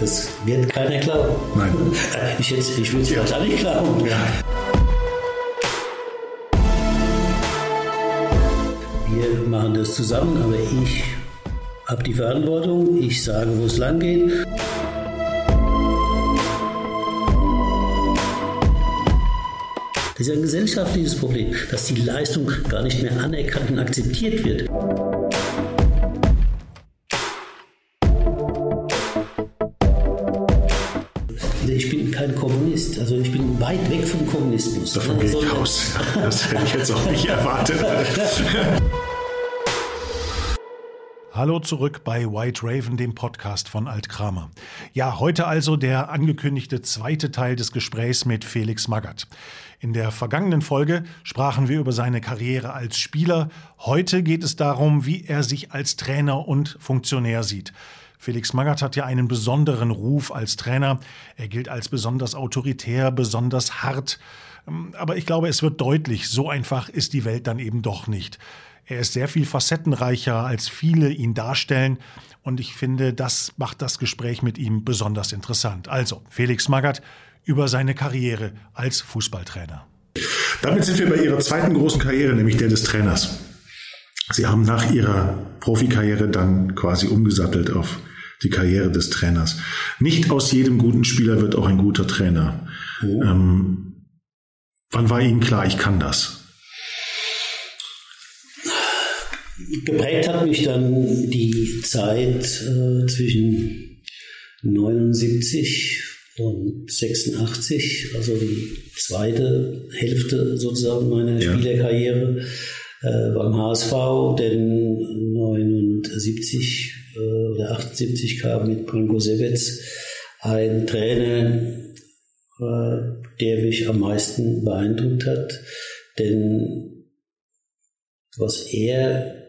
Das wird keiner glauben. Nein. Ich, jetzt, ich würde es ja. wahrscheinlich glauben. Ja. Wir machen das zusammen, aber ich habe die Verantwortung. Ich sage, wo es lang geht. Das ist ein gesellschaftliches Problem, dass die Leistung gar nicht mehr anerkannt und akzeptiert wird. Weit weg vom Kommunismus. Davon gehe ich aus. Das hätte ich jetzt auch nicht erwartet. Hallo zurück bei White Raven, dem Podcast von Alt Kramer. Ja, heute also der angekündigte zweite Teil des Gesprächs mit Felix Magath. In der vergangenen Folge sprachen wir über seine Karriere als Spieler. Heute geht es darum, wie er sich als Trainer und Funktionär sieht. Felix Magath hat ja einen besonderen Ruf als Trainer. Er gilt als besonders autoritär, besonders hart. Aber ich glaube, es wird deutlich, so einfach ist die Welt dann eben doch nicht. Er ist sehr viel facettenreicher, als viele ihn darstellen. Und ich finde, das macht das Gespräch mit ihm besonders interessant. Also, Felix Magath über seine Karriere als Fußballtrainer. Damit sind wir bei Ihrer zweiten großen Karriere, nämlich der des Trainers. Sie haben nach Ihrer Profikarriere dann quasi umgesattelt auf die Karriere des Trainers. Nicht aus jedem guten Spieler wird auch ein guter Trainer. Oh. Ähm, wann war Ihnen klar, ich kann das? Geprägt hat mich dann die Zeit äh, zwischen 79 und 86, also die zweite Hälfte sozusagen meiner ja. Spielerkarriere äh, beim HSV, denn 79 äh, oder 78 kam mit Branko Sebetz ein Trainer, äh, der mich am meisten beeindruckt hat, denn was er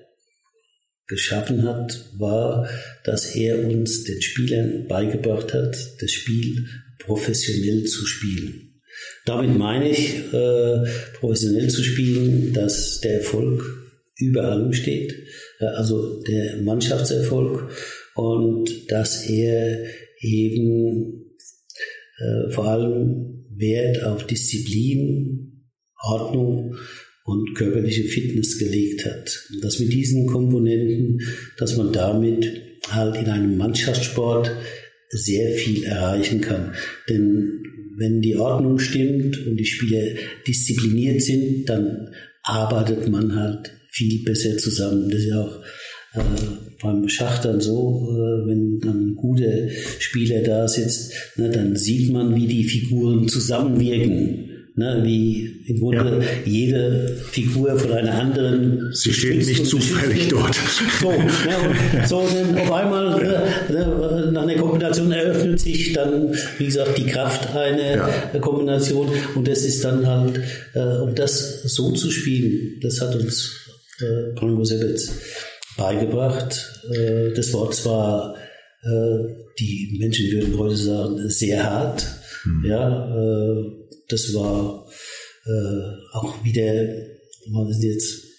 geschaffen hat, war, dass er uns den Spielern beigebracht hat, das Spiel professionell zu spielen. Damit meine ich, äh, professionell zu spielen, dass der Erfolg über allem steht, äh, also der Mannschaftserfolg und dass er eben äh, vor allem Wert auf Disziplin, Ordnung und körperliche Fitness gelegt hat. Dass mit diesen Komponenten, dass man damit halt in einem Mannschaftssport sehr viel erreichen kann. Denn wenn die Ordnung stimmt und die Spieler diszipliniert sind, dann arbeitet man halt viel besser zusammen. Das ist ja auch äh, beim Schach dann so, äh, wenn dann ein guter Spieler da sitzt, ne, dann sieht man, wie die Figuren zusammenwirken. Ne, wie im Grunde ja. jede Figur von einer anderen. Sie steht nicht zufällig dort. So, ne, so denn auf einmal ne, ne, nach einer Kombination eröffnet sich dann, wie gesagt, die Kraft einer ja. Kombination und das ist dann halt, äh, um das so zu spielen, das hat uns äh, Sebetz beigebracht. Äh, das war zwar, äh, die Menschen würden heute sagen, sehr hart, hm. ja, äh, das war äh, auch wieder, wir sind jetzt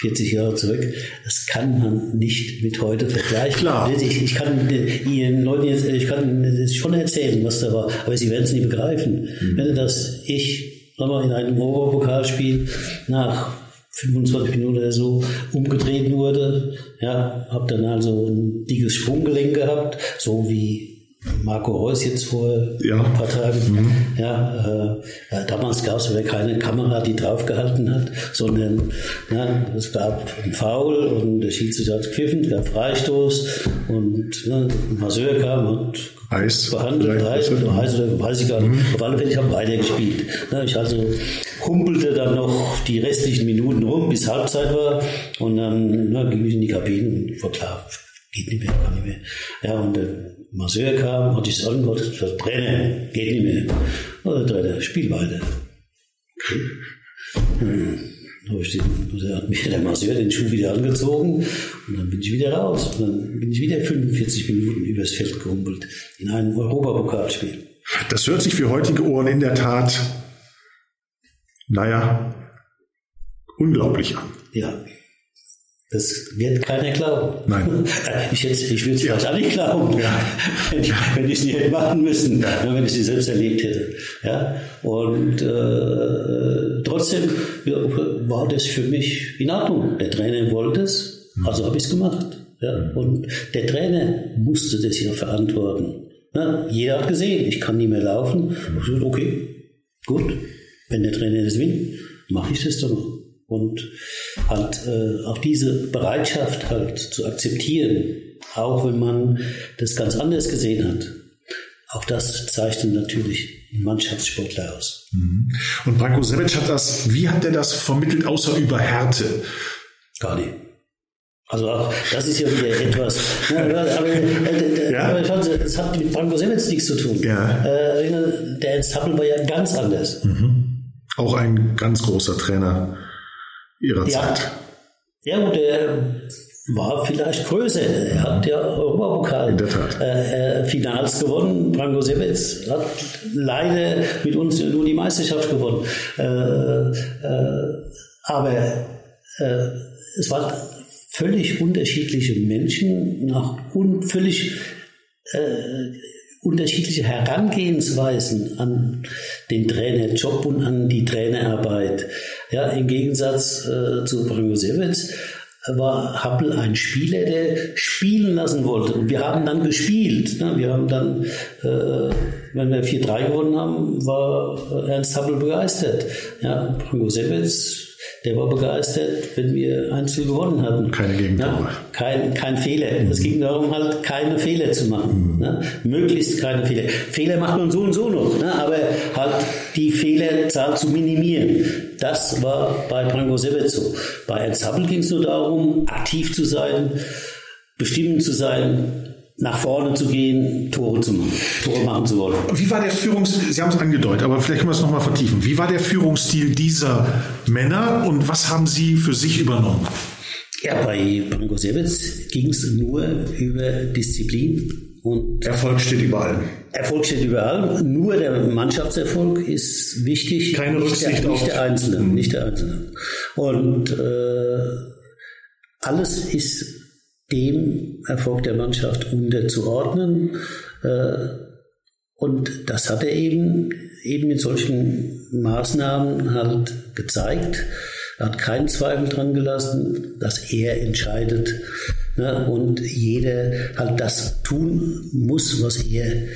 40 Jahre zurück, das kann man nicht mit heute vergleichen. Klar. Ich, ich kann Ihren Leuten jetzt, ich kann jetzt schon erzählen, was da war, aber sie werden es nicht begreifen. Mhm. Wenn das ich mal, in einem Europapokalspiel nach 25 Minuten oder so umgedreht wurde, ja, habe dann also ein dickes Sprunggelenk gehabt, so wie Marco Reus jetzt vor ja. ein paar Tagen. Mhm. Ja, äh, damals gab es aber keine Kamera, die draufgehalten hat, sondern ja, es gab ein Foul und der Schiedsrichter hat gepfiffen, es gab Freistoß und ne, ein Masseur kam und Eis. behandelt, Eis, Eis oder weiß ich gar nicht. Mhm. Auf alle Fälle, ich habe weitergespielt. Ja, ich also humpelte dann noch die restlichen Minuten rum, bis Halbzeit war und dann na, ging ich in die Kabine und war klar, geht nicht mehr, kann nicht mehr. Ja, und der Masseur kam, hat sich angehört, das brennen, geht nicht mehr. Und der Spiel weiter. Hm. Da hat mir der Masseur den Schuh wieder angezogen und dann bin ich wieder raus. Und dann bin ich wieder 45 Minuten übers Feld gehumpelt in einem Europapokalspiel. Das hört sich für heutige Ohren in der Tat, naja, unglaublich an. Ja, Das wird keiner glauben. Nein. Ich, ich würde es vielleicht auch nicht glauben, ja. wenn, ich, wenn ich es nicht hätte machen müssen, ja. wenn ich sie selbst erlebt hätte. Ja? Und äh, trotzdem ja, war das für mich in Ordnung. Der Trainer wollte es, also habe ich es gemacht. Ja? Und der Trainer musste das ja verantworten. Ja? Jeder hat gesehen, ich kann nicht mehr laufen. Gesagt, okay, gut, wenn der Trainer das will, mache ich das dann und halt äh, auch diese Bereitschaft halt zu akzeptieren, auch wenn man das ganz anders gesehen hat. Auch das zeichnet natürlich einen Mannschaftssportler aus. Mhm. Und Branko Sevic hat das, wie hat er das vermittelt, außer über Härte? Gar nicht. Also auch, das ist ja wieder etwas. Ne, aber, äh, ja. aber es hat mit Branko Sevic nichts zu tun. Ja. Äh, der Ernst Happel war ja ganz anders. Mhm. Auch ein ganz großer Trainer ihrer ja. Zeit. Ja, und er war vielleicht größer. Er hat ja Europapokal äh, äh, Finals gewonnen. Branko Sebec hat leider mit uns nur die Meisterschaft gewonnen. Äh, äh, aber äh, es waren völlig unterschiedliche Menschen nach un völlig äh, unterschiedliche Herangehensweisen an den Trainerjob und an die Trainerarbeit. Ja, im Gegensatz äh, zu Brangosewitz war Happel ein Spieler, der spielen lassen wollte. Und wir haben dann gespielt. Ne? Wir haben dann, äh, wenn wir 4-3 gewonnen haben, war Ernst Happel begeistert. Ja, Brangosewitz der war begeistert, wenn wir Einzel gewonnen hatten. Keine Gegentore. Ja, kein, kein Fehler. Es ging darum, halt keine Fehler zu machen. Mhm. Ne? Möglichst keine Fehler. Fehler macht man so und so noch, ne? aber halt die Fehlerzahl zu minimieren. Das war bei Branko Sebet so. Bei Ernst Happel ging es nur darum, aktiv zu sein, bestimmend zu sein, nach vorne zu gehen, Tore zu machen, Tore machen zu wollen. Wie war der Führungsstil, Sie haben es angedeutet, aber vielleicht können wir es nochmal vertiefen. Wie war der Führungsstil dieser Männer und was haben Sie für sich übernommen? Ja, bei Branko Sevitz ging es nur über Disziplin und Erfolg steht überall. Erfolg steht überall. Nur der Mannschaftserfolg ist wichtig. Keine Rücksicht der, nicht der Einzelne, mhm. nicht der Einzelne. Und äh, alles ist dem Erfolg der Mannschaft unterzuordnen. Äh, und das hat er eben, eben mit solchen Maßnahmen halt gezeigt. Er hat keinen Zweifel dran gelassen, dass er entscheidet ne, und jeder halt das tun muss, was er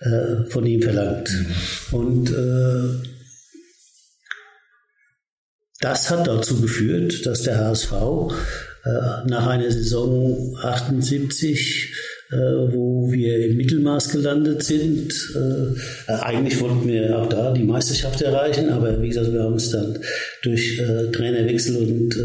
äh, von ihm verlangt. Mhm. Und äh, das hat dazu geführt, dass der HSV äh, nach einer Saison 78, äh, wo wir im Mittelmaß gelandet sind. Äh, eigentlich wollten wir auch da die Meisterschaft erreichen, aber wie gesagt, wir haben es dann durch Trainerwechsel und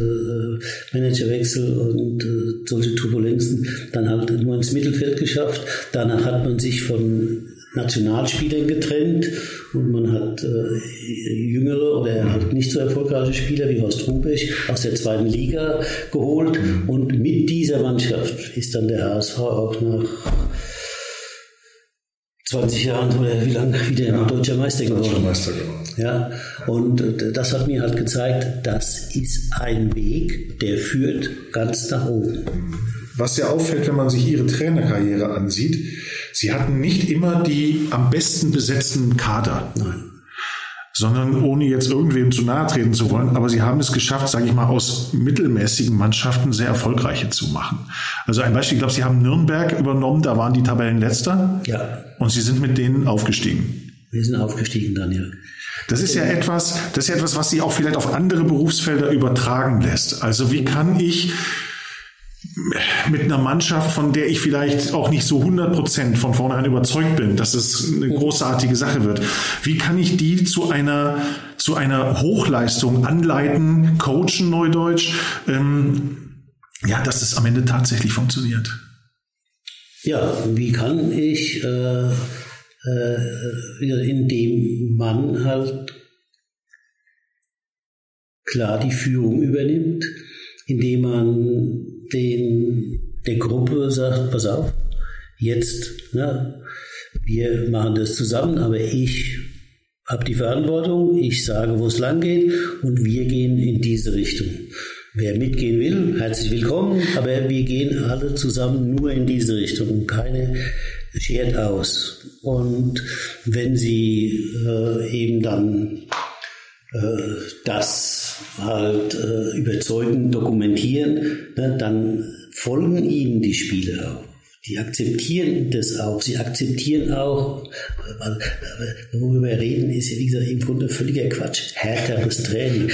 Managerwechsel und solche Turbulenzen dann halt nur ins Mittelfeld geschafft. Danach hat man sich von Nationalspielern getrennt und man hat äh, jüngere oder halt nicht so erfolgreiche Spieler wie Horst Rubesch aus der zweiten Liga geholt und mit dieser Mannschaft ist dann der HSV auch nach 20 Jahren oder wie lange wieder ja, deutscher Meister geworden. Deutscher Meister geworden. Ja, und äh, das hat mir halt gezeigt, das ist ein Weg, der führt ganz nach oben. Was ja auffällt, wenn man sich ihre Trainerkarriere ansieht, Sie hatten nicht immer die am besten besetzten Kader. Nein. Sondern ohne jetzt irgendwem zu nahe treten zu wollen, aber sie haben es geschafft, sage ich mal, aus mittelmäßigen Mannschaften sehr erfolgreiche zu machen. Also ein Beispiel, ich glaube, sie haben Nürnberg übernommen, da waren die Tabellenletzter. Ja. Und sie sind mit denen aufgestiegen. Wir sind aufgestiegen dann, ja. Das ist ja etwas, das ist ja etwas, was sie auch vielleicht auf andere Berufsfelder übertragen lässt. Also wie kann ich mit einer Mannschaft, von der ich vielleicht auch nicht so 100 Prozent von vornherein überzeugt bin, dass es eine großartige Sache wird. Wie kann ich die zu einer, zu einer Hochleistung anleiten, coachen, Neudeutsch, ähm, ja, dass es am Ende tatsächlich funktioniert? Ja, wie kann ich, äh, äh, indem man halt klar die Führung übernimmt, indem man den, der Gruppe sagt, pass auf, jetzt, ne, wir machen das zusammen, aber ich habe die Verantwortung, ich sage, wo es lang geht und wir gehen in diese Richtung. Wer mitgehen will, herzlich willkommen, aber wir gehen alle zusammen nur in diese Richtung. Keine schert aus. Und wenn Sie äh, eben dann äh, das halt äh, überzeugend dokumentieren, ne, dann folgen Ihnen die Spiele auch. Die akzeptieren das auch. Sie akzeptieren auch, worüber wir reden, ist ja wie gesagt im Grunde völliger Quatsch. Härteres Training.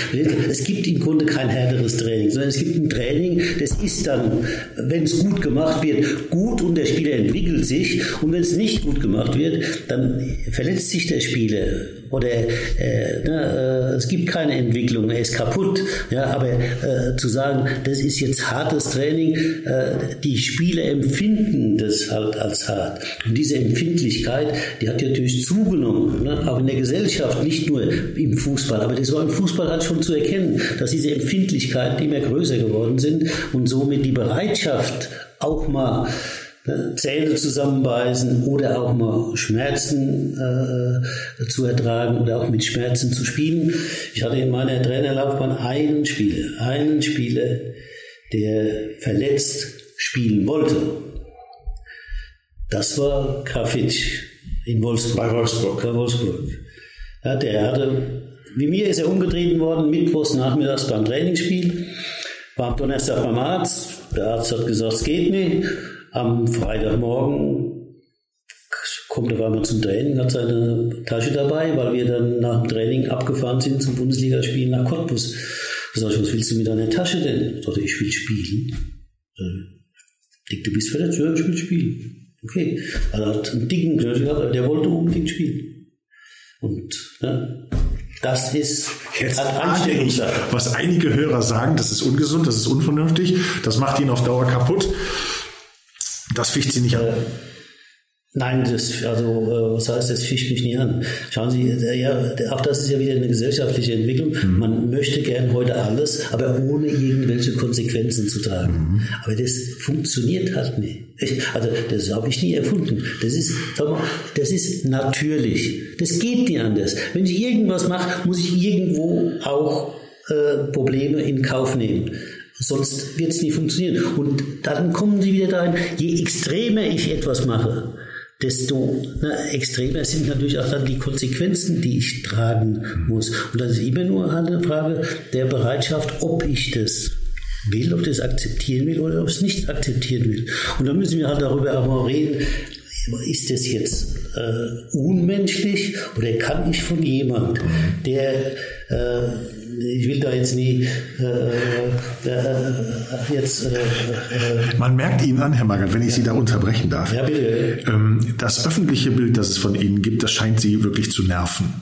Es gibt im Grunde kein härteres Training, sondern es gibt ein Training, das ist dann, wenn es gut gemacht wird, gut und der Spieler entwickelt sich. Und wenn es nicht gut gemacht wird, dann verletzt sich der Spieler oder äh, ne, äh, es gibt keine Entwicklung, er ist kaputt. Ja, aber äh, zu sagen, das ist jetzt hartes Training, äh, die Spieler empfinden das halt als hart. Und diese Empfindlichkeit, die hat natürlich zugenommen, ne? auch in der Gesellschaft, nicht nur im Fußball. Aber das war im Fußball halt schon zu erkennen, dass diese Empfindlichkeiten immer größer geworden sind und somit die Bereitschaft, auch mal Zähne zusammenbeißen oder auch mal Schmerzen äh, zu ertragen oder auch mit Schmerzen zu spielen. Ich hatte in meiner Trainerlaufbahn einen Spieler, einen Spieler, der verletzt spielen wollte. Das war Grafitsch in Wolfsburg. Bei Wolfsburg. Bei Wolfsburg. Ja, der hatte, wie mir ist er umgetreten worden, mittwochs nachmittags beim Trainingsspiel, war am Donnerstag beim Arzt. Der Arzt hat gesagt, es geht nicht. Am Freitagmorgen kommt er einmal zum Training, hat seine Tasche dabei, weil wir dann nach dem Training abgefahren sind zum Bundesligaspiel nach Cottbus. Da sag ich, was willst du mit deiner Tasche denn? Ich dachte, ich will spielen. Dick, du bist verletzt? Ja, ich will spielen. Okay. Also er hat einen dicken gehabt, der wollte unbedingt spielen. Und ja, das ist Jetzt ahne ich, was einige Hörer sagen, das ist ungesund, das ist unvernünftig, das macht ihn auf Dauer kaputt. Das ficht Sie nicht an? Nein, das, also, äh, was heißt, das ficht mich nicht an. Schauen Sie, äh, ja, auch das ist ja wieder eine gesellschaftliche Entwicklung. Mhm. Man möchte gern heute alles, aber ohne irgendwelche Konsequenzen zu tragen. Mhm. Aber das funktioniert halt nicht. Also, das habe ich nie erfunden. Das ist, sag mal, das ist natürlich. Das geht nicht anders. Wenn ich irgendwas mache, muss ich irgendwo auch äh, Probleme in Kauf nehmen. Sonst wird es nie funktionieren. Und dann kommen Sie wieder dahin, je extremer ich etwas mache, desto na, extremer sind natürlich auch dann die Konsequenzen, die ich tragen muss. Und das ist immer nur eine Frage der Bereitschaft, ob ich das will, ob das akzeptieren will oder ob es nicht akzeptieren will. Und dann müssen wir halt darüber auch mal reden, ist das jetzt äh, unmenschlich oder kann ich von jemand, der äh, ich will da jetzt nie äh, äh, äh jetzt. Äh, äh, Man merkt Ihnen an, Herr Magath, wenn ich ja. Sie da unterbrechen darf. Ja, bitte. Ähm, das öffentliche Bild, das es von Ihnen gibt, das scheint Sie wirklich zu nerven.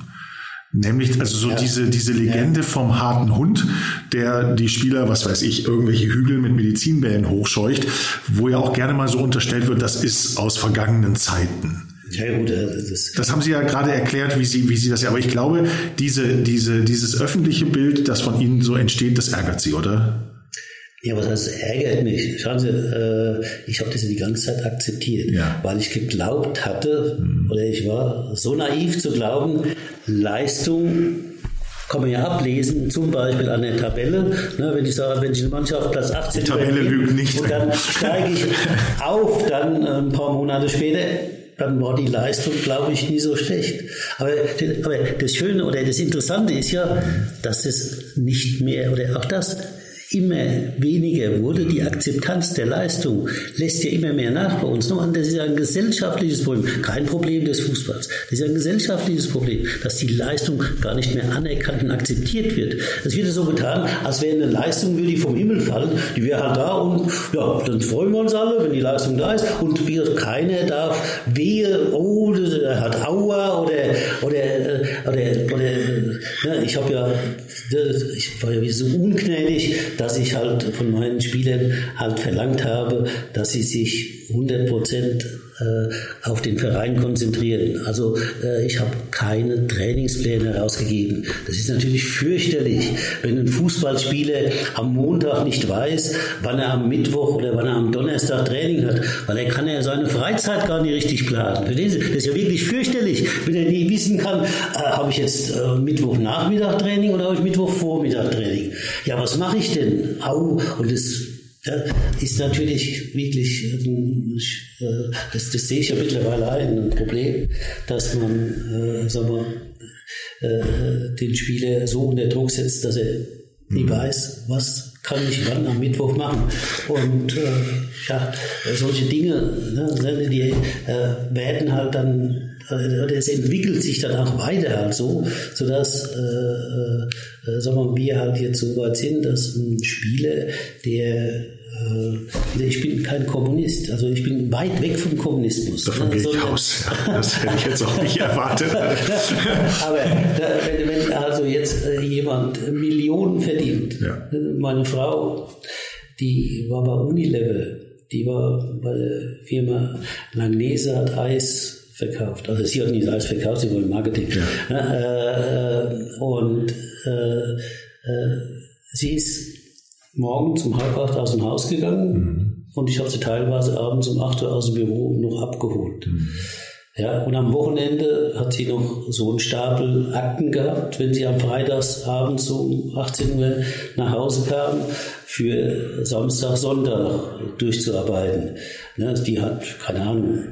Nämlich, also so ja. diese, diese Legende ja. vom harten Hund, der die Spieler, was weiß ich, irgendwelche Hügel mit Medizinbällen hochscheucht, wo ja auch gerne mal so unterstellt wird, das ist aus vergangenen Zeiten. Ja, gut, das, das haben Sie ja gerade erklärt, wie Sie, wie Sie das ja, aber ich glaube, diese, diese, dieses öffentliche Bild, das von Ihnen so entsteht, das ärgert Sie, oder? Ja, was heißt, ärgert mich? Schauen Sie, äh, ich habe das ja die ganze Zeit akzeptiert, ja. weil ich geglaubt hatte, hm. oder ich war so naiv zu glauben, Leistung kann man ja ablesen, zum Beispiel an der Tabelle. Ne, wenn ich sage, wenn ich eine Mannschaft Platz 18 Die Tabelle lügt nicht. Und dann steige ich auf, dann äh, ein paar Monate später dann war die Leistung, glaube ich, nie so schlecht. Aber, aber das Schöne oder das Interessante ist ja, dass es nicht mehr, oder auch das, immer weniger wurde. Die Akzeptanz der Leistung lässt ja immer mehr nach bei uns. Das ist ein gesellschaftliches Problem, kein Problem des Fußballs. Das ist ein gesellschaftliches Problem, dass die Leistung gar nicht mehr anerkannt und akzeptiert wird. Es wird so getan, als wäre eine Leistung, die vom Himmel fallen, die wäre halt da und ja, dann freuen wir uns alle, wenn die Leistung da ist und wir, keiner darf wehe, oh, er hat Aua oder, oder, oder, oder, ja, ich habe ja, ich war ja so ungnädig, dass ich halt von meinen Spielern halt verlangt habe, dass sie sich 100 Prozent äh, auf den Verein konzentrieren. Also äh, ich habe keine Trainingspläne herausgegeben. Das ist natürlich fürchterlich, wenn ein Fußballspieler am Montag nicht weiß, wann er am Mittwoch oder wann er am Donnerstag Training hat, weil er kann ja seine Freizeit gar nicht richtig planen. Verstehen? Das ist ja wirklich fürchterlich, wenn er nie wissen kann, äh, habe ich jetzt äh, Mittwochnachmittag Training oder habe ich Mittwochvormittag Training? Ja, was mache ich denn? Au, und das ja, ist natürlich wirklich, äh, das, das sehe ich ja mittlerweile ein, ein Problem, dass man, äh, sagen wir, äh, den Spieler so unter Druck setzt, dass er nie mhm. weiß, was kann ich wann am Mittwoch machen. Und äh, ja, solche Dinge, ne, die äh, werden halt dann äh, es entwickelt sich dann auch weiter halt so, sodass äh, äh, sagen wir, wir halt jetzt so weit sind, dass ein Spieler, der ich bin kein Kommunist, also ich bin weit weg vom Kommunismus. Davon gehe ich aus. Das hätte ich jetzt auch nicht erwartet. Aber wenn, wenn, also jetzt äh, jemand Millionen verdient, ja. meine Frau, die war bei Unilever, die war bei der Firma Langnese, hat Eis verkauft. Also sie hat nicht alles verkauft, sie wollte Marketing. Ja. Äh, und äh, äh, sie ist morgen um halb acht aus dem Haus gegangen mhm. und ich habe sie teilweise abends um acht Uhr aus dem Büro noch abgeholt. Mhm. Ja, und am Wochenende hat sie noch so einen Stapel Akten gehabt, wenn sie am Freitagsabend so um 18 Uhr nach Hause kam, für Samstag, Sonntag durchzuarbeiten. Ne, die hat, keine Ahnung,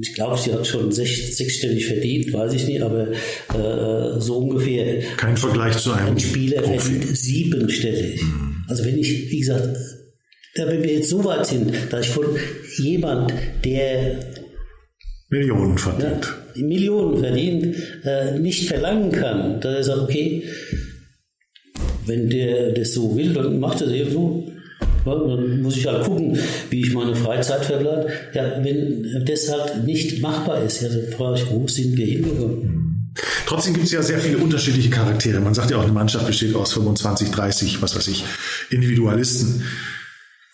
ich glaube, sie hat schon sech, sechsstellig verdient, weiß ich nicht, aber äh, so ungefähr. Kein Vergleich zu einem ein Spieler Profi. verdient siebenstellig. Mhm. Also wenn ich, wie gesagt, wenn wir jetzt so weit sind, dass ich von jemand, der Millionen verdient, ja, Millionen verdient, äh, nicht verlangen kann, dass er sagt, okay, wenn der das so will, dann macht er es eben so. Ja, dann muss ich halt gucken, wie ich meine Freizeit verbleibe. Ja, wenn das halt nicht machbar ist, ja, dann frage ich, wo sind wir hingekommen? Trotzdem gibt es ja sehr viele unterschiedliche Charaktere. Man sagt ja auch, eine Mannschaft besteht aus 25, 30, was weiß ich, Individualisten.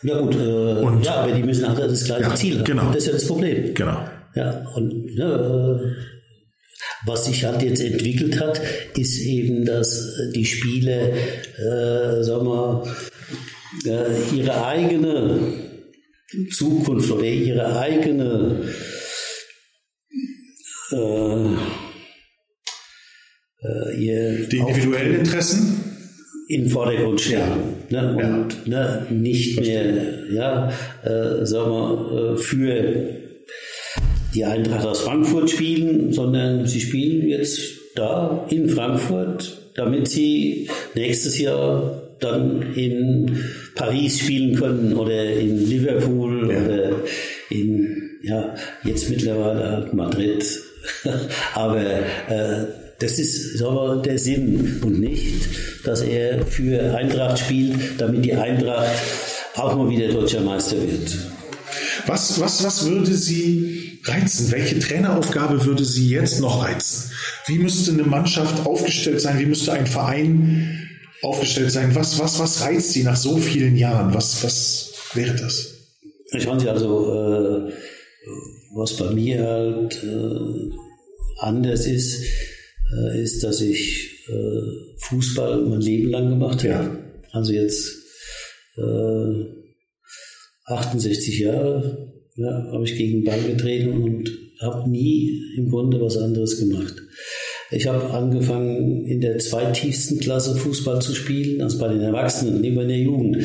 Ja gut, äh, und, ja, aber die müssen alle das gleiche ja, Ziel haben. Genau. Und das ist ja das Problem. Genau. Ja, und ja, äh, was sich halt jetzt entwickelt hat, ist eben, dass die Spiele, äh, sagen wir, äh, ihre eigene Zukunft oder ihre eigene äh, ihr die individuellen Interessen in den Vordergrund stellen ja. ne, und ja. ne, nicht mehr ja, äh, sagen wir, äh, für die Eintracht aus Frankfurt spielen, sondern sie spielen jetzt da in Frankfurt, damit sie nächstes Jahr dann in Paris spielen können oder in Liverpool ja. oder in, ja, jetzt mittlerweile halt Madrid. Aber äh, das ist aber der Sinn und nicht, dass er für Eintracht spielt, damit die Eintracht auch mal wieder deutscher Meister wird. Was, was, was würde Sie reizen? Welche Traineraufgabe würde Sie jetzt noch reizen? Wie müsste eine Mannschaft aufgestellt sein? Wie müsste ein Verein aufgestellt sein? Was, was, was reizt Sie nach so vielen Jahren? Was, was wäre das? Ich meine, also, äh, was bei mir halt äh, anders ist, äh, ist, dass ich äh, Fußball mein Leben lang gemacht habe. Ja. Also jetzt 68 äh, Jahre ja, habe ich gegen den Ball getreten und habe nie im Grunde was anderes gemacht. Ich habe angefangen, in der zweitiefsten Klasse Fußball zu spielen, also bei den Erwachsenen, nicht bei der Jugend.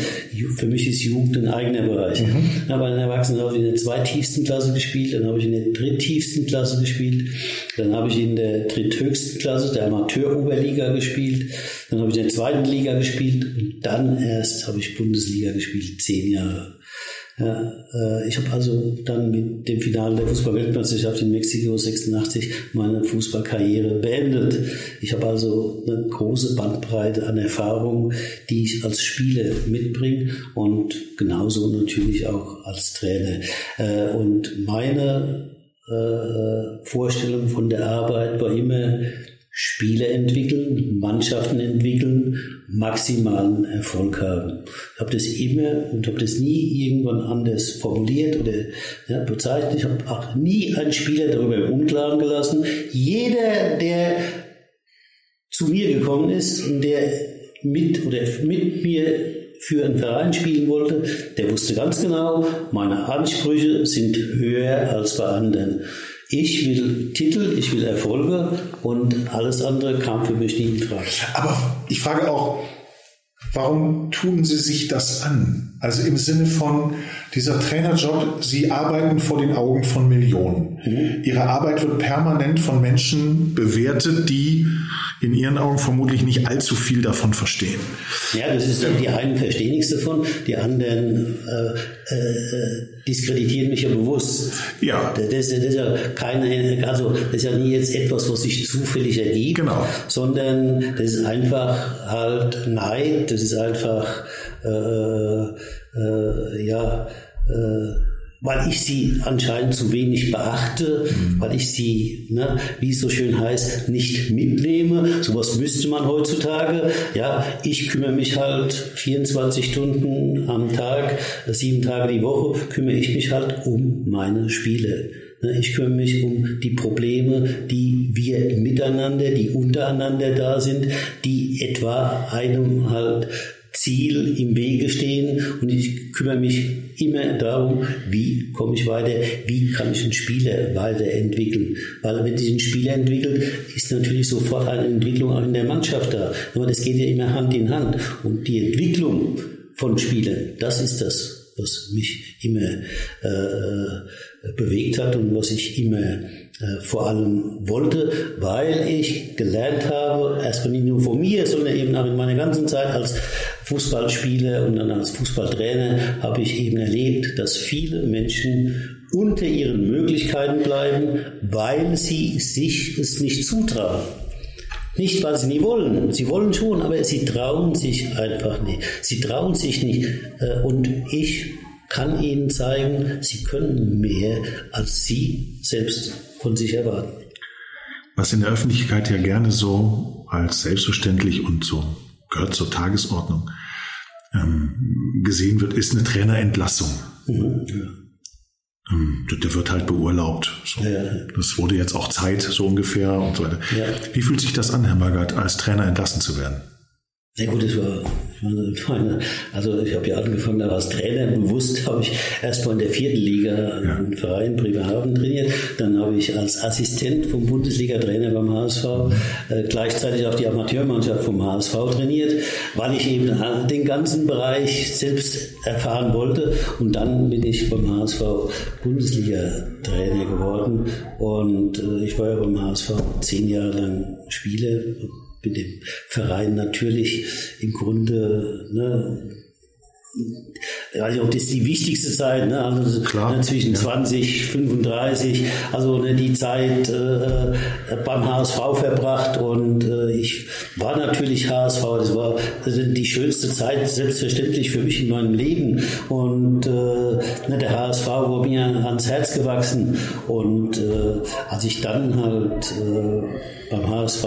Für mich ist Jugend ein eigener Bereich. Mhm. Ja, bei den Erwachsenen habe ich in der zweitiefsten Klasse gespielt, dann habe ich in der dritttiefsten Klasse gespielt, dann habe ich in der dritthöchsten Klasse, der Amateuroberliga gespielt, dann habe ich in der zweiten Liga gespielt und dann erst habe ich Bundesliga gespielt, zehn Jahre. Ja, äh, ich habe also dann mit dem Finale der Fußball-Weltmeisterschaft in Mexiko 86 meine Fußballkarriere beendet. Ich habe also eine große Bandbreite an Erfahrungen, die ich als Spieler mitbringe und genauso natürlich auch als Trainer. Äh, und meine äh, Vorstellung von der Arbeit war immer Spieler entwickeln, Mannschaften entwickeln, maximalen Erfolg haben. Ich habe das immer und habe das nie irgendwann anders formuliert oder ja, bezeichnet. Ich habe auch nie einen Spieler darüber im Unklaren gelassen. Jeder, der zu mir gekommen ist und der mit oder mit mir für einen Verein spielen wollte, der wusste ganz genau, meine Ansprüche sind höher als bei anderen. Ich will Titel, ich will Erfolge und alles andere kam für mich nie in Frage. Aber ich frage auch, warum tun Sie sich das an? Also im Sinne von dieser Trainerjob, Sie arbeiten vor den Augen von Millionen. Mhm. Ihre Arbeit wird permanent von Menschen bewertet, die in Ihren Augen vermutlich nicht allzu viel davon verstehen. Ja, das ist die einen verstehen nichts davon, die anderen äh, äh, diskreditieren mich ja bewusst. Ja. Das, das, ist ja keine, also das ist ja nie jetzt etwas, was sich zufällig ergibt, genau. sondern das ist einfach halt Neid, das ist einfach ja, äh, weil ich sie anscheinend zu wenig beachte, mhm. weil ich sie, ne, wie es so schön heißt, nicht mitnehme. Sowas müsste man heutzutage. Ja, ich kümmere mich halt 24 Stunden am Tag, sieben Tage die Woche, kümmere ich mich halt um meine Spiele. Ne, ich kümmere mich um die Probleme, die wir miteinander, die untereinander da sind, die etwa einem halt Ziel im Wege stehen und ich kümmere mich immer darum, wie komme ich weiter, wie kann ich einen Spieler weiterentwickeln. Weil wenn sich ein Spieler entwickelt, ist natürlich sofort eine Entwicklung auch in der Mannschaft da. Aber das geht ja immer Hand in Hand. Und die Entwicklung von Spielern, das ist das, was mich immer äh, bewegt hat und was ich immer äh, vor allem wollte, weil ich gelernt habe, erstmal nicht nur von mir, sondern eben auch in meiner ganzen Zeit als Fußballspieler und dann als Fußballtrainer habe ich eben erlebt, dass viele Menschen unter ihren Möglichkeiten bleiben, weil sie sich es nicht zutrauen. Nicht, weil sie nie wollen. Sie wollen schon, aber sie trauen sich einfach nicht. Sie trauen sich nicht. Äh, und ich kann ihnen zeigen, sie können mehr, als sie selbst von sich erwarten. Was in der Öffentlichkeit ja gerne so als selbstverständlich und so gehört zur Tagesordnung ähm, gesehen wird, ist eine Trainerentlassung. Mhm, ja. ähm, der wird halt beurlaubt. So. Ja. Das wurde jetzt auch Zeit, so ungefähr und so weiter. Wie fühlt sich das an, Herr Magath, als Trainer entlassen zu werden? Sehr gut, das war, meine, also ich habe ja angefangen als Trainer, bewusst habe ich erst mal in der vierten Liga ja. einen Verein Bremerhaven trainiert, dann habe ich als Assistent vom Bundesliga-Trainer beim HSV äh, gleichzeitig auch die Amateurmannschaft vom HSV trainiert, weil ich eben den ganzen Bereich selbst erfahren wollte. Und dann bin ich beim HSV Bundesliga-Trainer geworden. Und äh, ich war ja beim HSV zehn Jahre lang Spieler, mit dem Verein natürlich im Grunde ne, also das ist die wichtigste Zeit, ne? also Klar, ne, zwischen ja. 20, 35, also ne, die Zeit äh, beim HSV verbracht und äh, ich war natürlich HSV, das war die schönste Zeit selbstverständlich für mich in meinem Leben und äh, ne, der HSV war mir ans Herz gewachsen und äh, als ich dann halt äh, beim HSV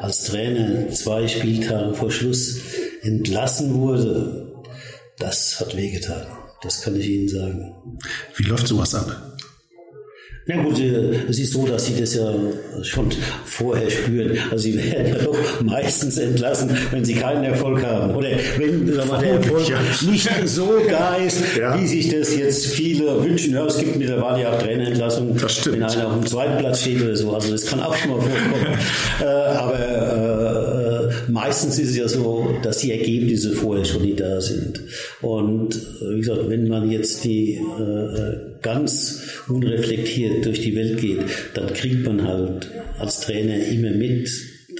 als Trainer zwei Spieltage vor Schluss entlassen wurde, das hat wehgetan. Das kann ich Ihnen sagen. Wie läuft sowas ab? Na gut, äh, es ist so, dass sie das ja schon vorher spüren. Also sie werden ja doch meistens entlassen, wenn sie keinen Erfolg haben. Oder wenn wir, der Erfolg nicht so da ist, ja. wie sich das jetzt viele wünschen. Ja, es gibt mittlerweile ja auch Trainerentlassungen, wenn einer auf dem zweiten Platz steht oder so. Also das kann auch schon mal vorkommen. äh, aber äh, meistens ist es ja so, dass die Ergebnisse vorher schon nicht da sind. Und äh, wie gesagt, wenn man jetzt die äh, ganz unreflektiert durch die Welt geht, dann kriegt man halt als Trainer immer mit,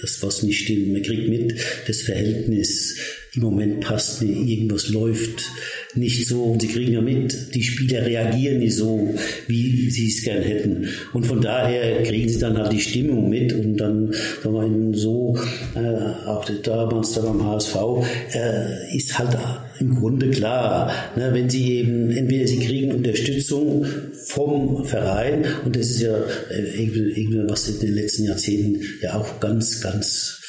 das was nicht stimmt. Man kriegt mit das Verhältnis im Moment passt mir, irgendwas läuft nicht so und sie kriegen ja mit, die Spieler reagieren nicht so, wie sie es gern hätten. Und von daher kriegen sie dann halt die Stimmung mit und dann, sagen wir so, äh, auch damals da beim HSV, äh, ist halt im Grunde klar, ne, wenn sie eben, entweder sie kriegen Unterstützung vom Verein und das ist ja äh, irgendwie was in den letzten Jahrzehnten ja auch ganz, ganz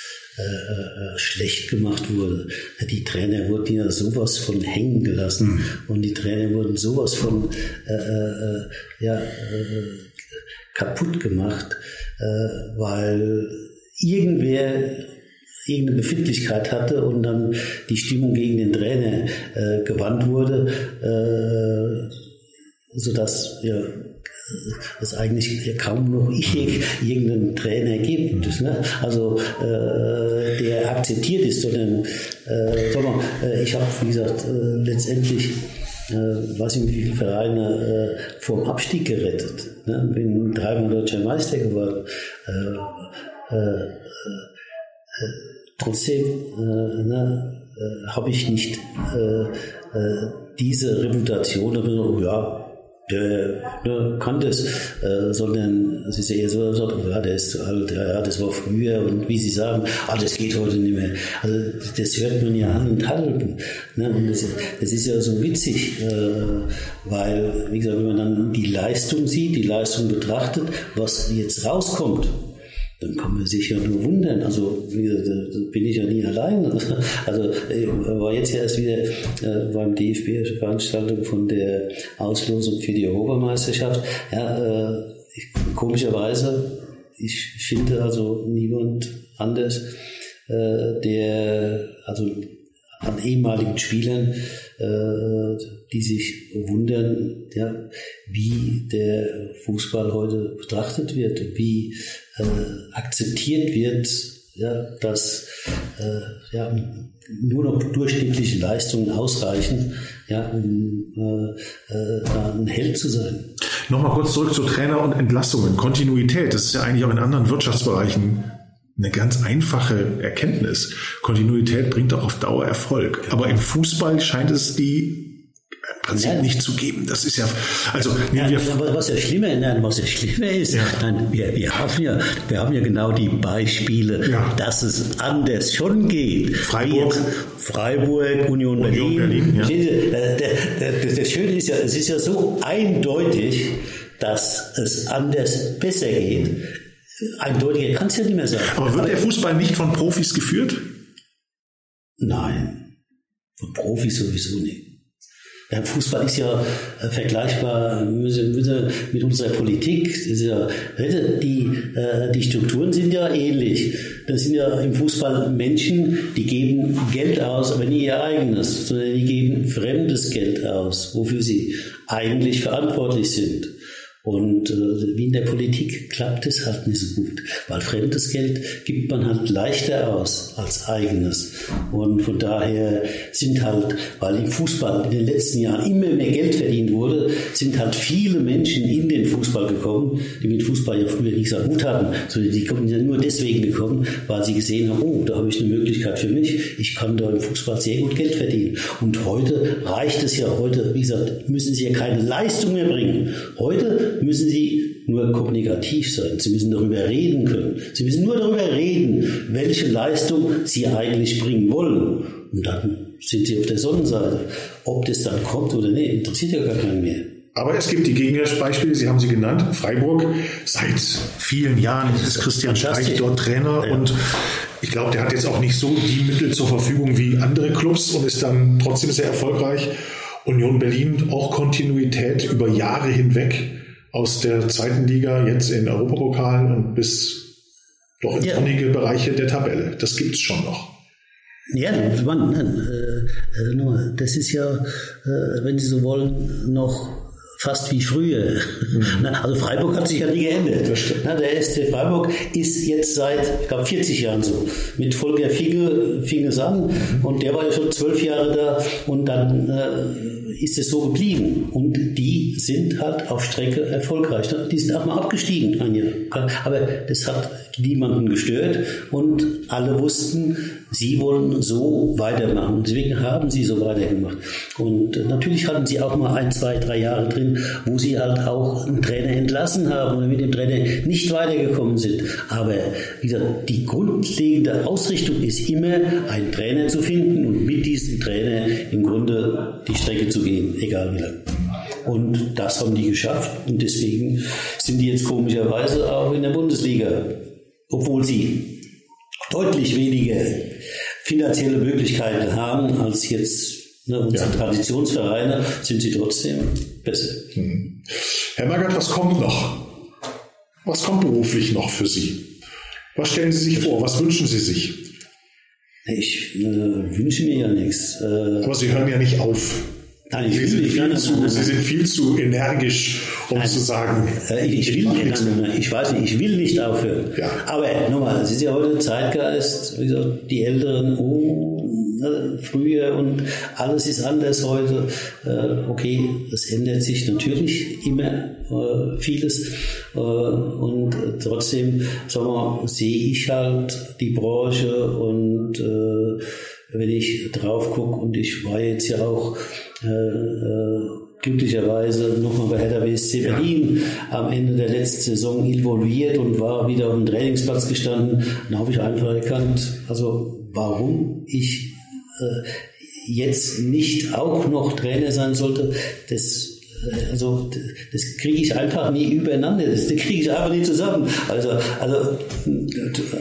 äh, äh, schlecht gemacht wurde. Die Trainer wurden ja sowas von hängen gelassen mhm. und die Trainer wurden sowas von äh, äh, ja, kaputt gemacht, weil irgendwer irgendeine Befindlichkeit hatte und dann die Stimmung gegen den Trainer gewandt wurde, sodass ja, es eigentlich kaum noch irgendeinen Trainer gibt. Ne? Also äh, der akzeptiert ist, sondern äh, mal, äh, ich habe, wie gesagt, äh, letztendlich äh, weiß ich, wie viele Vereine äh, vom Abstieg gerettet. Ne? Bin dreimal deutscher Meister geworden. Äh, äh, äh, trotzdem äh, ne, habe ich nicht diese Reputation, aber so, ja, der, der kann das, äh, sondern es ist eher so, so, ja, der ist zu alt, ja, ja, das war früher und wie Sie sagen, ah, das geht heute nicht mehr. Also das hört man ja an und halten. Ne? Und das, das ist ja so witzig, äh, weil, wie gesagt, wenn man dann die Leistung sieht, die Leistung betrachtet, was jetzt rauskommt, dann kann man sich ja nur wundern. Also wie gesagt, bin ich ja nie allein. Also ich war jetzt ja erst wieder äh, beim DFB Veranstaltung von der Auslosung für die Europameisterschaft. Ja, äh, ich, komischerweise, ich finde also niemand anders, äh, der also an ehemaligen Spielern, äh, die sich wundern, ja, wie der Fußball heute betrachtet wird, wie äh, akzeptiert wird, ja, dass äh, ja, nur noch durchschnittliche Leistungen ausreichen, ja, um äh, äh, ein Held zu sein. Nochmal kurz zurück zu Trainer und Entlastungen. Kontinuität, das ist ja eigentlich auch in anderen Wirtschaftsbereichen eine ganz einfache Erkenntnis. Kontinuität bringt auch auf Dauer Erfolg. Aber im Fußball scheint es die im Prinzip ja. nicht zu geben. Das ist ja, also ja, wir was ja schlimmer, nein, was ja schlimmer ist, ja. nein, wir, wir, haben ja, wir haben ja genau die Beispiele, ja. dass es anders schon geht. Freiburg, Freiburg, Union, Union Berlin. Berlin ja. das, das Schöne ist ja, es ist ja so eindeutig, dass es anders besser geht. Eindeutiger kann es ja nicht mehr sein. Aber wird Aber der Fußball nicht von Profis geführt? Nein, von Profis sowieso nicht. Der Fußball ist ja äh, vergleichbar mit unserer Politik. Die, äh, die Strukturen sind ja ähnlich. Das sind ja im Fußball Menschen, die geben Geld aus, aber nie ihr eigenes, sondern die geben fremdes Geld aus, wofür sie eigentlich verantwortlich sind. Und äh, wie in der Politik klappt es halt nicht so gut, weil fremdes Geld gibt man halt leichter aus als eigenes. Und von daher sind halt, weil im Fußball in den letzten Jahren immer mehr Geld verdient wurde, sind halt viele Menschen in den Fußball gekommen, die mit Fußball ja früher nichts am Hut hatten, sondern die kommen ja nur deswegen gekommen, weil sie gesehen haben, oh, da habe ich eine Möglichkeit für mich, ich kann da im Fußball sehr gut Geld verdienen. Und heute reicht es ja, heute, wie gesagt, müssen sie ja keine Leistung mehr bringen. Heute müssen Sie nur kommunikativ sein. Sie müssen darüber reden können. Sie müssen nur darüber reden, welche Leistung Sie eigentlich bringen wollen. Und dann sind Sie auf der Sonnenseite. Ob das dann kommt oder nicht, interessiert ja gar keinen mehr. Aber es gibt die Gegenbeispiele, Sie haben sie genannt, Freiburg. Seit vielen Jahren ist Christian Streich dort Trainer ja. und ich glaube, der hat jetzt auch nicht so die Mittel zur Verfügung wie andere Clubs und ist dann trotzdem sehr erfolgreich. Union Berlin auch Kontinuität über Jahre hinweg aus der zweiten Liga jetzt in Europapokalen und bis doch in ja. einige Bereiche der Tabelle. Das gibt es schon noch. Ja, man, äh, das ist ja, äh, wenn Sie so wollen, noch fast wie früher. Mhm. Also Freiburg hat sich ja nie geändert. Der SC Freiburg ist jetzt seit, ich glaube, 40 Jahren so. Mit Volker Fiege fing es an mhm. und der war ja schon zwölf Jahre da und dann äh, ist es so geblieben. Und die sind halt auf Strecke erfolgreich. Die sind auch mal abgestiegen ein Jahr. Aber das hat niemanden gestört und alle wussten, sie wollen so weitermachen. Deswegen haben sie so weitergemacht. Und natürlich hatten sie auch mal ein, zwei, drei Jahre drin, wo sie halt auch einen Trainer entlassen haben oder mit dem Trainer nicht weitergekommen sind. Aber wie gesagt, die grundlegende Ausrichtung ist immer, einen Trainer zu finden und mit diesem Trainer im Grunde die Strecke zu gehen, egal wie lang. Und das haben die geschafft und deswegen sind die jetzt komischerweise auch in der Bundesliga, obwohl sie deutlich weniger finanzielle Möglichkeiten haben als jetzt ne, unsere ja. Traditionsvereine, sind sie trotzdem besser. Hm. Herr Magath, was kommt noch? Was kommt beruflich noch für Sie? Was stellen Sie sich vor? Was wünschen Sie sich? Ich äh, wünsche mir ja nichts. Äh, Aber Sie hören ja nicht auf. Nein, ich Sie, sind viel zu, nein, Sie sind viel zu energisch, um nein, zu sagen. Äh, ich, ich, will nicht, ich weiß nicht, ich will nicht aufhören. Ja. Aber nochmal, es ist ja heute Zeitgeist, wie gesagt, die Älteren, oh, ne, früher und alles ist anders heute. Äh, okay, es ändert sich natürlich immer äh, vieles. Und trotzdem, sagen wir, sehe ich halt die Branche und wenn ich drauf gucke und ich war jetzt ja auch äh, äh, glücklicherweise nochmal bei Hertha BSC Berlin am Ende der letzten Saison involviert und war wieder auf dem Trainingsplatz gestanden. Dann habe ich einfach erkannt, also warum ich äh, jetzt nicht auch noch Trainer sein sollte, das also das kriege ich einfach nie übereinander, das, das kriege ich einfach nie zusammen. Also, also,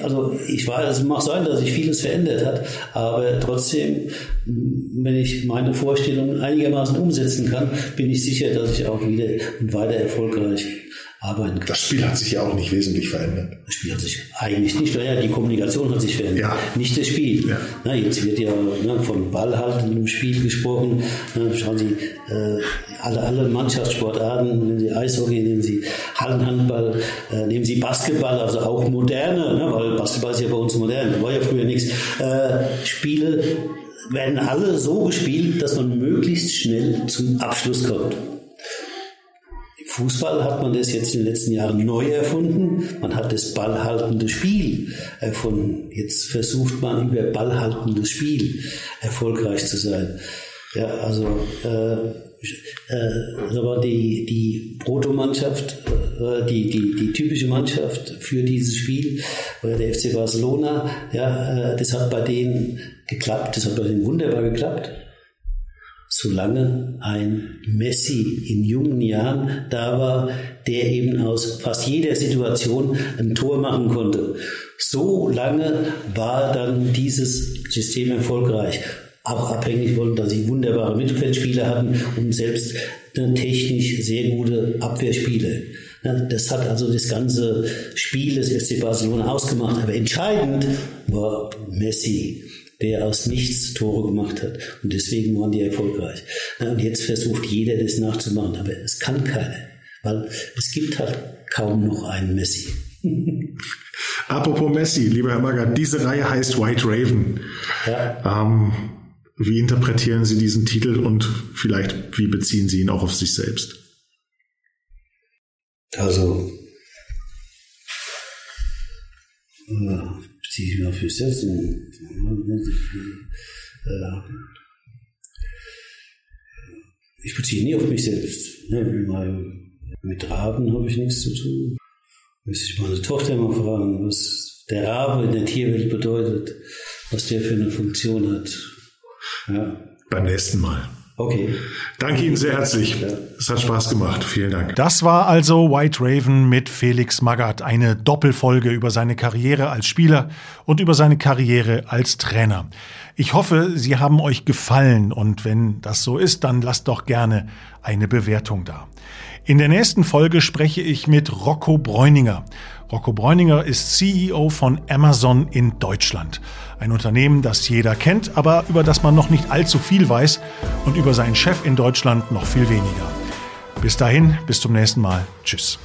also ich weiß, es mag sein, dass sich vieles verändert hat, aber trotzdem, wenn ich meine Vorstellungen einigermaßen umsetzen kann, bin ich sicher, dass ich auch wieder weiter erfolgreich arbeiten kann. Das Spiel hat sich ja auch nicht wesentlich verändert. Das Spiel hat sich eigentlich nicht verändert. Die Kommunikation hat sich verändert. Ja. Nicht das Spiel. Ja. Na, jetzt wird ja ne, von Ballhalten Spiel gesprochen. Na, schauen Sie, äh, alle, alle Mannschaftssportarten, nehmen Sie Eishockey, nehmen Sie Hallenhandball, äh, nehmen Sie Basketball, also auch moderne, ne, weil Basketball ist ja bei uns modern, war ja früher nichts. Äh, Spiele werden alle so gespielt, dass man möglichst schnell zum Abschluss kommt. Fußball hat man das jetzt in den letzten Jahren neu erfunden. Man hat das ballhaltende Spiel erfunden. Jetzt versucht man über ballhaltendes Spiel erfolgreich zu sein. Ja, also äh, äh, die, die Protomannschaft, äh, die, die, die typische Mannschaft für dieses Spiel, oder der FC Barcelona, ja, äh, das hat bei denen geklappt, das hat bei denen wunderbar geklappt solange ein Messi in jungen Jahren da war, der eben aus fast jeder Situation ein Tor machen konnte. So lange war dann dieses System erfolgreich. Auch abhängig von, dass sie wunderbare Mittelfeldspieler hatten und selbst technisch sehr gute Abwehrspieler. Das hat also das ganze Spiel des FC Barcelona ausgemacht. Aber entscheidend war Messi der aus nichts Tore gemacht hat. Und deswegen waren die erfolgreich. Und jetzt versucht jeder das nachzumachen, aber es kann keiner, weil es gibt halt kaum noch einen Messi. Apropos Messi, lieber Herr Magath, diese Reihe heißt White Raven. Ja. Ähm, wie interpretieren Sie diesen Titel und vielleicht wie beziehen Sie ihn auch auf sich selbst? Also, äh, ziehe ich mir für selbst. Ich beziehe nie auf mich selbst. Mit Raben habe ich nichts zu tun. Müsste ich meine Tochter mal fragen, was der Rabe in der Tierwelt bedeutet, was der für eine Funktion hat. Ja. Beim nächsten Mal. Okay. Danke Ihnen sehr herzlich. Es hat Spaß gemacht. Vielen Dank. Das war also White Raven mit Felix Magath. Eine Doppelfolge über seine Karriere als Spieler und über seine Karriere als Trainer. Ich hoffe, sie haben euch gefallen und wenn das so ist, dann lasst doch gerne eine Bewertung da. In der nächsten Folge spreche ich mit Rocco Bräuninger. Rocco Bräuninger ist CEO von Amazon in Deutschland. Ein Unternehmen, das jeder kennt, aber über das man noch nicht allzu viel weiß und über seinen Chef in Deutschland noch viel weniger. Bis dahin, bis zum nächsten Mal. Tschüss.